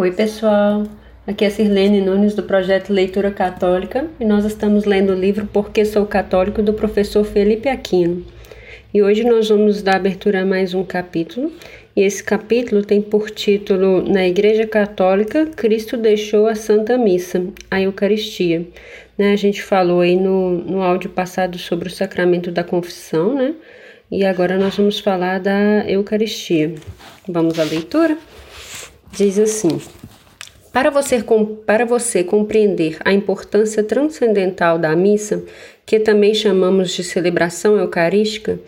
Oi, pessoal. Aqui é Sirlene Nunes do projeto Leitura Católica e nós estamos lendo o livro Porque Sou Católico do professor Felipe Aquino. E hoje nós vamos dar abertura a mais um capítulo. E esse capítulo tem por título Na Igreja Católica, Cristo deixou a Santa Missa, a Eucaristia. Né, a gente falou aí no, no áudio passado sobre o sacramento da confissão, né? E agora nós vamos falar da Eucaristia. Vamos à leitura? Diz assim: para você, para você compreender a importância transcendental da missa, que também chamamos de celebração eucarística,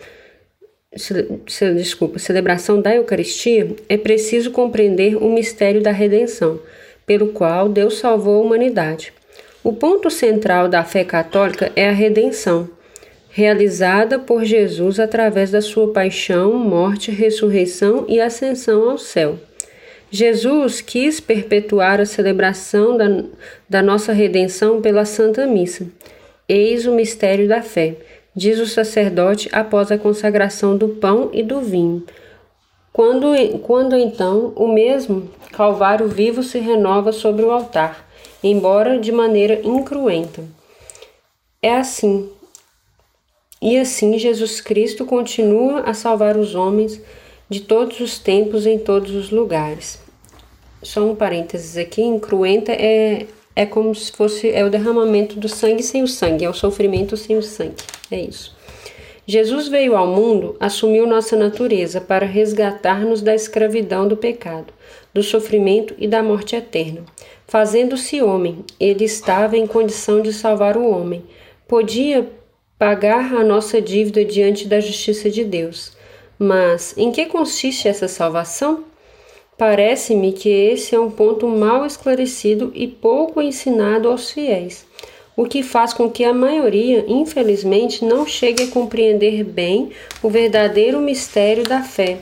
desculpa, celebração da Eucaristia, é preciso compreender o mistério da redenção, pelo qual Deus salvou a humanidade. O ponto central da fé católica é a redenção, realizada por Jesus através da sua paixão, morte, ressurreição e ascensão ao céu. Jesus quis perpetuar a celebração da, da nossa redenção pela Santa Missa. Eis o mistério da fé, diz o sacerdote após a consagração do pão e do vinho. Quando, quando então o mesmo Calvário vivo se renova sobre o altar, embora de maneira incruenta. É assim. E assim Jesus Cristo continua a salvar os homens de todos os tempos em todos os lugares só um parênteses aqui, incruenta é, é como se fosse é o derramamento do sangue sem o sangue, é o sofrimento sem o sangue. É isso. Jesus veio ao mundo, assumiu nossa natureza para resgatar-nos da escravidão do pecado, do sofrimento e da morte eterna. Fazendo-se homem, ele estava em condição de salvar o homem. Podia pagar a nossa dívida diante da justiça de Deus. Mas em que consiste essa salvação? Parece-me que esse é um ponto mal esclarecido e pouco ensinado aos fiéis, o que faz com que a maioria, infelizmente, não chegue a compreender bem o verdadeiro mistério da fé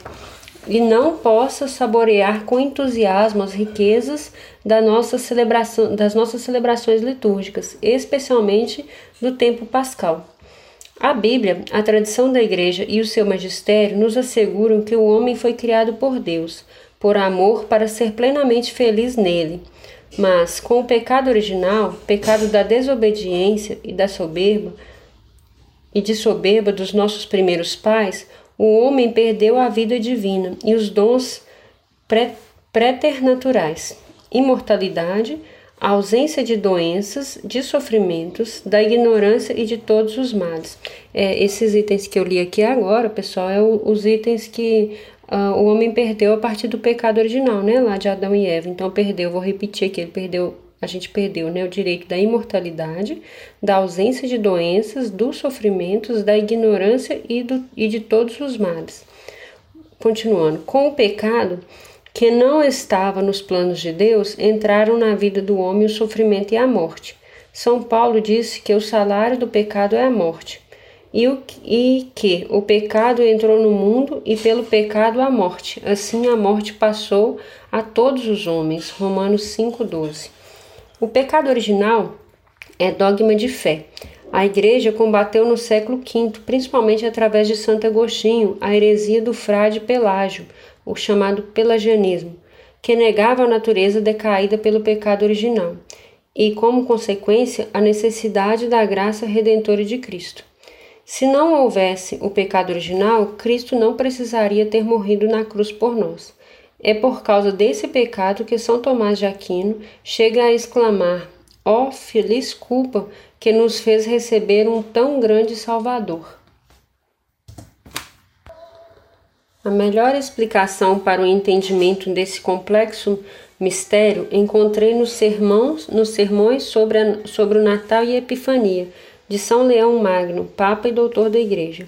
e não possa saborear com entusiasmo as riquezas da nossa celebração, das nossas celebrações litúrgicas, especialmente do tempo pascal. A Bíblia, a tradição da Igreja e o seu magistério nos asseguram que o homem foi criado por Deus, por amor para ser plenamente feliz nele. Mas com o pecado original, pecado da desobediência e da soberba, e de soberba dos nossos primeiros pais, o homem perdeu a vida divina e os dons preternaturais, imortalidade, ausência de doenças, de sofrimentos, da ignorância e de todos os males. É, esses itens que eu li aqui agora, pessoal, é o, os itens que uh, o homem perdeu a partir do pecado original, né, lá de Adão e Eva. Então perdeu, vou repetir aqui, ele perdeu, a gente perdeu, né, o direito da imortalidade, da ausência de doenças, dos sofrimentos, da ignorância e, do, e de todos os males. Continuando, com o pecado que não estava nos planos de Deus, entraram na vida do homem o sofrimento e a morte. São Paulo disse que o salário do pecado é a morte e, o, e que o pecado entrou no mundo e pelo pecado a morte. Assim a morte passou a todos os homens. Romanos 5,12. O pecado original é dogma de fé. A Igreja combateu no século V, principalmente através de Santo Agostinho, a heresia do frade Pelágio, o chamado pelagianismo, que negava a natureza decaída pelo pecado original e, como consequência, a necessidade da graça redentora de Cristo. Se não houvesse o pecado original, Cristo não precisaria ter morrido na cruz por nós. É por causa desse pecado que São Tomás de Aquino chega a exclamar: Ó oh, feliz culpa que nos fez receber um tão grande Salvador. A melhor explicação para o entendimento desse complexo mistério encontrei nos sermões, nos sermões sobre, a, sobre o Natal e a Epifania de São Leão Magno, Papa e Doutor da Igreja.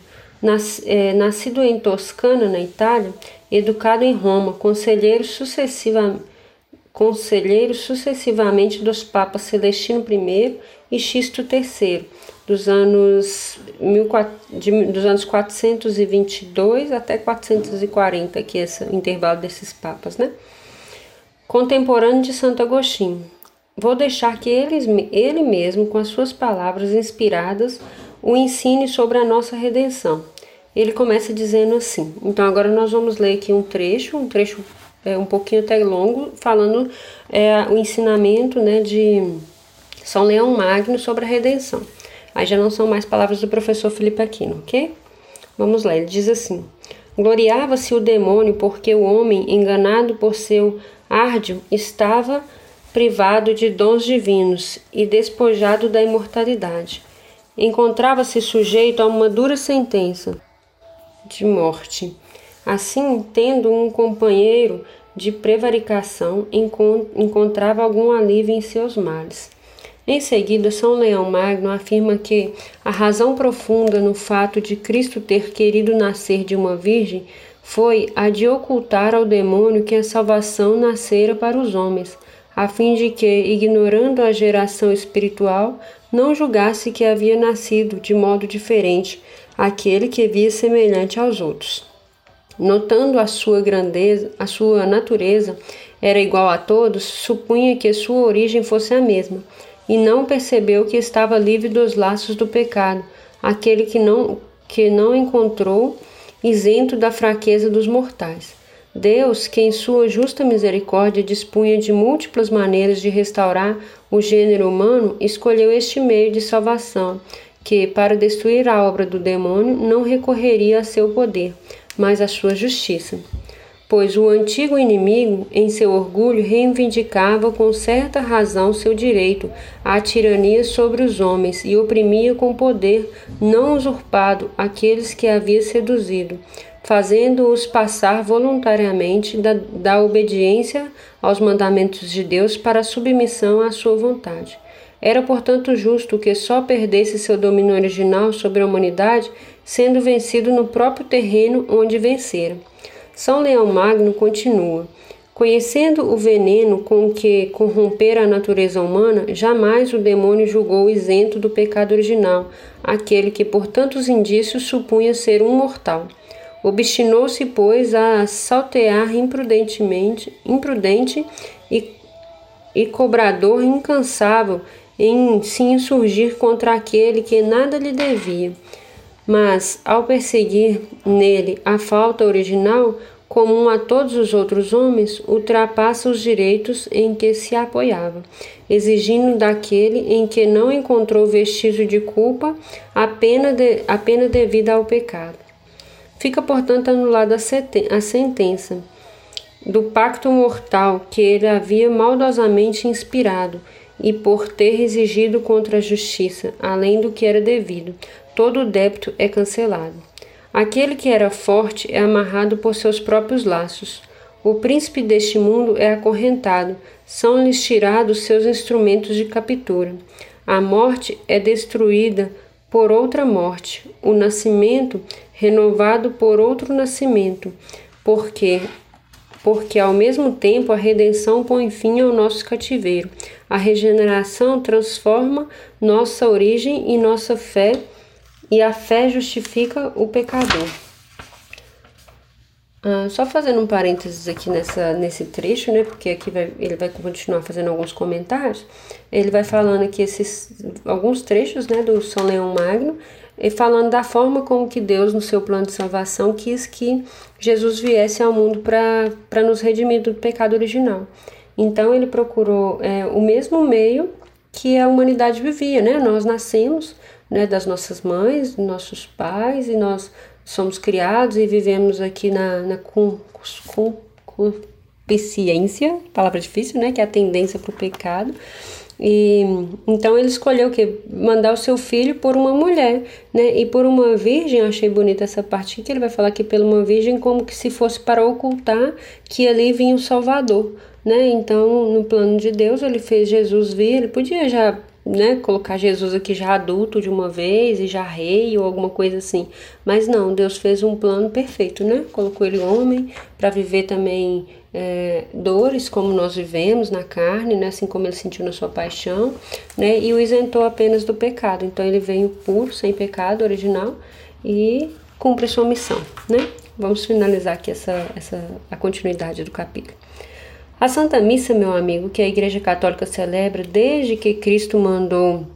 É, nascido em Toscana, na Itália, educado em Roma, conselheiro, sucessiva, conselheiro sucessivamente dos Papas Celestino I e Xisto III, dos anos, dos anos 422 até 440, que é esse intervalo desses papas, né? Contemporâneo de Santo Agostinho. Vou deixar que ele, ele mesmo, com as suas palavras inspiradas, o ensine sobre a nossa redenção. Ele começa dizendo assim. Então agora nós vamos ler aqui um trecho, um trecho é um pouquinho até longo, falando é, o ensinamento né, de São Leão Magno sobre a redenção. Aí já não são mais palavras do professor Felipe Aquino, ok? Vamos lá, ele diz assim: Gloriava-se o demônio porque o homem, enganado por seu árdio, estava privado de dons divinos e despojado da imortalidade. Encontrava-se sujeito a uma dura sentença de morte. Assim, tendo um companheiro de prevaricação, encontrava algum alívio em seus males. Em seguida, São Leão Magno afirma que a razão profunda no fato de Cristo ter querido nascer de uma virgem foi a de ocultar ao demônio que a salvação nascera para os homens, a fim de que, ignorando a geração espiritual, não julgasse que havia nascido de modo diferente aquele que via semelhante aos outros. Notando a sua grandeza, a sua natureza era igual a todos, supunha que sua origem fosse a mesma, e não percebeu que estava livre dos laços do pecado, aquele que não que não encontrou isento da fraqueza dos mortais. Deus, que em sua justa misericórdia dispunha de múltiplas maneiras de restaurar o gênero humano, escolheu este meio de salvação, que, para destruir a obra do demônio, não recorreria a seu poder, mas à sua justiça. Pois o antigo inimigo, em seu orgulho, reivindicava com certa razão seu direito à tirania sobre os homens e oprimia com poder não usurpado aqueles que havia seduzido fazendo-os passar voluntariamente da, da obediência aos mandamentos de Deus para a submissão à sua vontade. Era, portanto, justo que só perdesse seu domínio original sobre a humanidade, sendo vencido no próprio terreno onde vencera. São Leão Magno continua. Conhecendo o veneno com que corrompera a natureza humana, jamais o demônio julgou isento do pecado original, aquele que por tantos indícios supunha ser um mortal. Obstinou-se, pois, a saltear imprudentemente, imprudente e, e cobrador incansável em se insurgir contra aquele que nada lhe devia. Mas, ao perseguir nele a falta original, comum a todos os outros homens, ultrapassa os direitos em que se apoiava, exigindo daquele em que não encontrou vestígio de culpa a pena, de, a pena devida ao pecado. Fica, portanto, anulada a sentença do pacto mortal que ele havia maldosamente inspirado e por ter exigido contra a justiça, além do que era devido, todo o débito é cancelado. Aquele que era forte é amarrado por seus próprios laços. O príncipe deste mundo é acorrentado, são-lhes tirados seus instrumentos de captura. A morte é destruída por outra morte, o nascimento renovado por outro nascimento, porque porque ao mesmo tempo a redenção põe fim ao nosso cativeiro. A regeneração transforma nossa origem e nossa fé, e a fé justifica o pecador. Ah, só fazendo um parênteses aqui nessa, nesse trecho, né? Porque aqui vai, ele vai continuar fazendo alguns comentários. Ele vai falando aqui esses alguns trechos, né, do São Leão Magno, e falando da forma como que Deus, no seu plano de salvação, quis que Jesus viesse ao mundo para nos redimir do pecado original. Então ele procurou é, o mesmo meio que a humanidade vivia, né? Nós nascemos né, das nossas mães, dos nossos pais, e nós somos criados e vivemos aqui na, na concupiscência, palavra difícil, né? Que é a tendência para o pecado. E então ele escolheu que mandar o seu filho por uma mulher, né? E por uma virgem, achei bonita essa parte que ele vai falar que pela uma virgem como que se fosse para ocultar que ali vinha o Salvador, né? Então, no plano de Deus, ele fez Jesus vir, ele podia já né, colocar Jesus aqui já adulto de uma vez e já rei ou alguma coisa assim. Mas não, Deus fez um plano perfeito, né? Colocou ele homem para viver também é, dores como nós vivemos na carne, né, assim como ele sentiu na sua paixão, né, e o isentou apenas do pecado. Então ele veio puro, sem pecado original e cumpre sua missão, né? Vamos finalizar aqui essa, essa a continuidade do capítulo. A Santa Missa, meu amigo, que a Igreja Católica celebra desde que Cristo mandou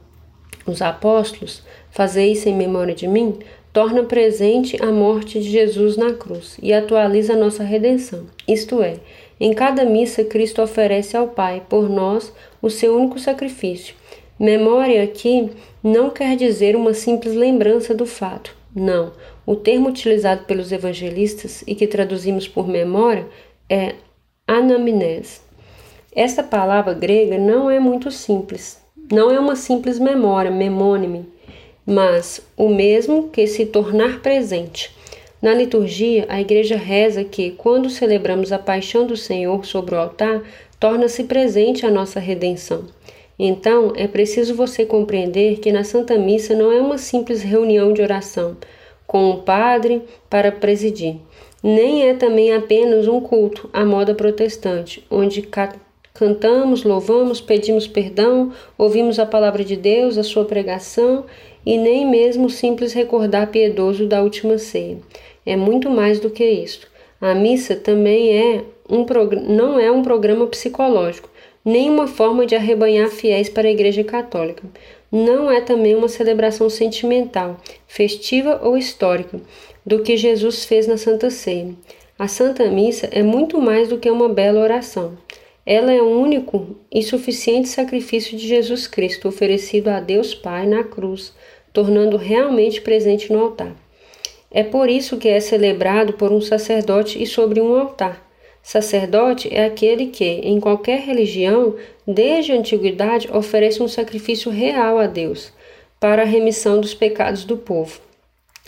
os apóstolos, fazer isso em memória de mim, torna presente a morte de Jesus na cruz e atualiza a nossa redenção. Isto é, Em cada missa, Cristo oferece ao Pai, por nós, o seu único sacrifício. Memória aqui não quer dizer uma simples lembrança do fato. Não. O termo utilizado pelos evangelistas e que traduzimos por memória é anamnese. Esta palavra grega não é muito simples. Não é uma simples memória, memônime, mas o mesmo que se tornar presente. Na liturgia, a igreja reza que, quando celebramos a paixão do Senhor sobre o altar, torna-se presente a nossa redenção. Então, é preciso você compreender que na Santa Missa não é uma simples reunião de oração com o padre para presidir, nem é também apenas um culto à moda protestante, onde cantamos, louvamos, pedimos perdão, ouvimos a palavra de Deus, a sua pregação e nem mesmo simples recordar piedoso da última ceia. É muito mais do que isso. A missa também é um não é um programa psicológico, nem uma forma de arrebanhar fiéis para a Igreja Católica. Não é também uma celebração sentimental, festiva ou histórica, do que Jesus fez na Santa Ceia. A Santa Missa é muito mais do que uma bela oração. Ela é o único e suficiente sacrifício de Jesus Cristo oferecido a Deus Pai na cruz, tornando realmente presente no altar. É por isso que é celebrado por um sacerdote e sobre um altar. Sacerdote é aquele que, em qualquer religião, desde a antiguidade, oferece um sacrifício real a Deus para a remissão dos pecados do povo.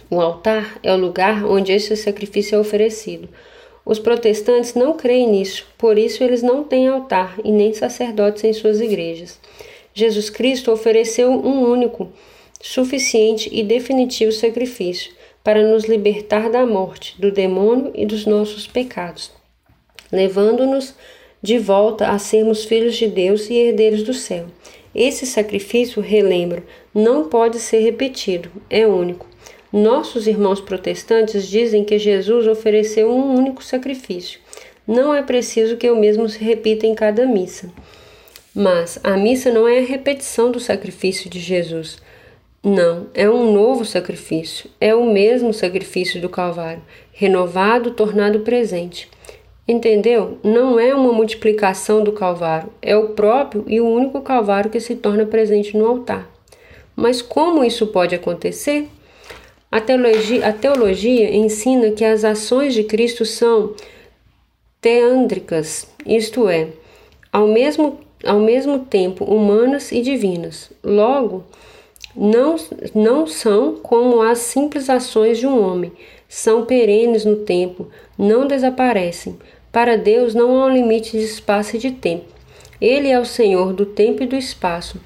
O altar é o lugar onde esse sacrifício é oferecido. Os protestantes não creem nisso, por isso eles não têm altar e nem sacerdotes em suas igrejas. Jesus Cristo ofereceu um único, suficiente e definitivo sacrifício para nos libertar da morte, do demônio e dos nossos pecados levando-nos de volta a sermos filhos de Deus e herdeiros do céu. Esse sacrifício, relembro, não pode ser repetido, é único. Nossos irmãos protestantes dizem que Jesus ofereceu um único sacrifício. Não é preciso que o mesmo se repita em cada missa. Mas a missa não é a repetição do sacrifício de Jesus. Não, é um novo sacrifício. É o mesmo sacrifício do Calvário, renovado, tornado presente. Entendeu? Não é uma multiplicação do Calvário, é o próprio e o único Calvário que se torna presente no altar. Mas como isso pode acontecer? A teologia, a teologia ensina que as ações de Cristo são teândricas, isto é, ao mesmo, ao mesmo tempo humanas e divinas. Logo, não, não são como as simples ações de um homem, são perenes no tempo, não desaparecem para Deus não há um limite de espaço e de tempo. Ele é o Senhor do tempo e do espaço,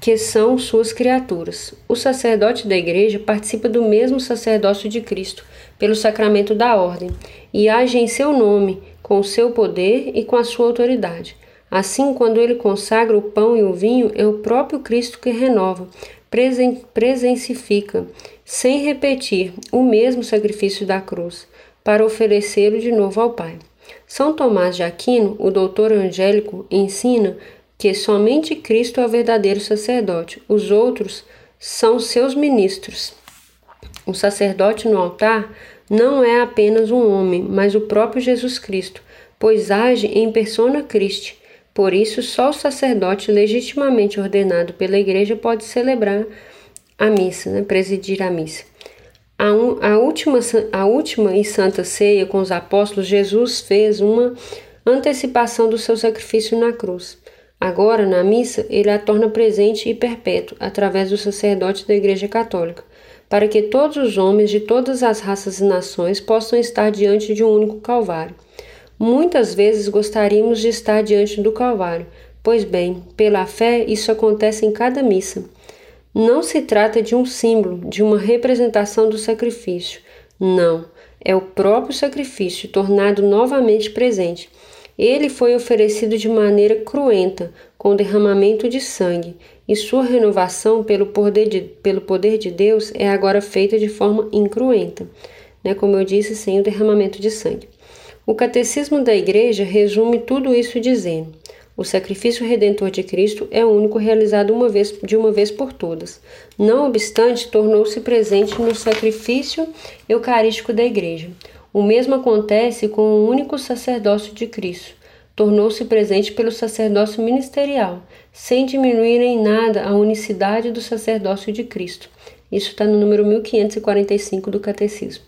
que são suas criaturas. O sacerdote da igreja participa do mesmo sacerdócio de Cristo, pelo sacramento da ordem, e age em seu nome, com o seu poder e com a sua autoridade. Assim, quando ele consagra o pão e o vinho, é o próprio Cristo que renova, presen presencifica, sem repetir, o mesmo sacrifício da cruz, para oferecê-lo de novo ao Pai. São Tomás de Aquino, o doutor angélico, ensina que somente Cristo é o verdadeiro sacerdote, os outros são seus ministros. O sacerdote no altar não é apenas um homem, mas o próprio Jesus Cristo, pois age em persona Christi. Por isso, só o sacerdote legitimamente ordenado pela igreja pode celebrar a missa, né, presidir a missa. A, un, a, última, a última e santa ceia com os apóstolos, Jesus fez uma antecipação do seu sacrifício na cruz. Agora, na missa, ele a torna presente e perpétua através do sacerdote da Igreja Católica, para que todos os homens de todas as raças e nações possam estar diante de um único Calvário. Muitas vezes gostaríamos de estar diante do Calvário, pois bem, pela fé isso acontece em cada missa. Não se trata de um símbolo, de uma representação do sacrifício. Não, é o próprio sacrifício tornado novamente presente. Ele foi oferecido de maneira cruenta, com derramamento de sangue, e sua renovação pelo poder de, pelo poder de Deus é agora feita de forma incruenta, né? como eu disse, sem o derramamento de sangue. O Catecismo da Igreja resume tudo isso dizendo: o sacrifício redentor de Cristo é único realizado uma vez, de uma vez por todas. Não obstante, tornou-se presente no sacrifício eucarístico da Igreja. O mesmo acontece com o único sacerdócio de Cristo. Tornou-se presente pelo sacerdócio ministerial, sem diminuir em nada a unicidade do sacerdócio de Cristo. Isso está no número 1545 do Catecismo.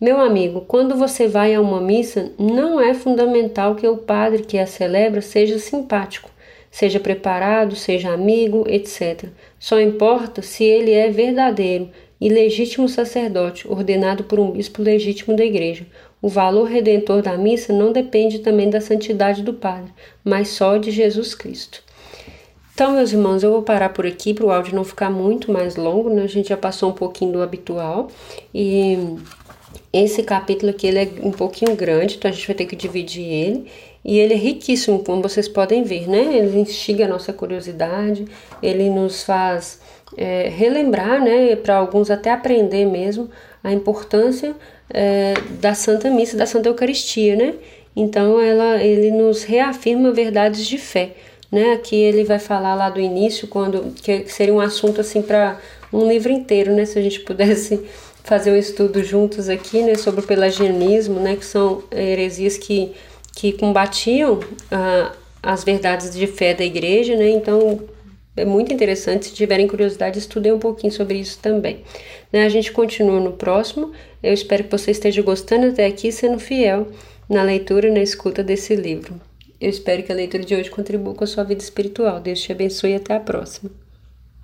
Meu amigo, quando você vai a uma missa, não é fundamental que o padre que a celebra seja simpático, seja preparado, seja amigo, etc. Só importa se ele é verdadeiro e legítimo sacerdote, ordenado por um bispo legítimo da igreja. O valor redentor da missa não depende também da santidade do padre, mas só de Jesus Cristo. Então, meus irmãos, eu vou parar por aqui para o áudio não ficar muito mais longo, né? A gente já passou um pouquinho do habitual e esse capítulo aqui ele é um pouquinho grande, então a gente vai ter que dividir ele. E ele é riquíssimo, como vocês podem ver, né? Ele instiga a nossa curiosidade, ele nos faz é, relembrar, né? Para alguns até aprender mesmo a importância é, da Santa Missa, da Santa Eucaristia, né? Então ela, ele nos reafirma verdades de fé, né? Aqui ele vai falar lá do início, quando que seria um assunto assim para um livro inteiro, né? Se a gente pudesse fazer um estudo juntos aqui, né, sobre o pelagianismo, né, que são heresias que, que combatiam ah, as verdades de fé da igreja, né, então é muito interessante, se tiverem curiosidade, estudem um pouquinho sobre isso também. Né, a gente continua no próximo, eu espero que você esteja gostando até aqui, sendo fiel na leitura e na escuta desse livro. Eu espero que a leitura de hoje contribua com a sua vida espiritual. Deus te abençoe e até a próxima.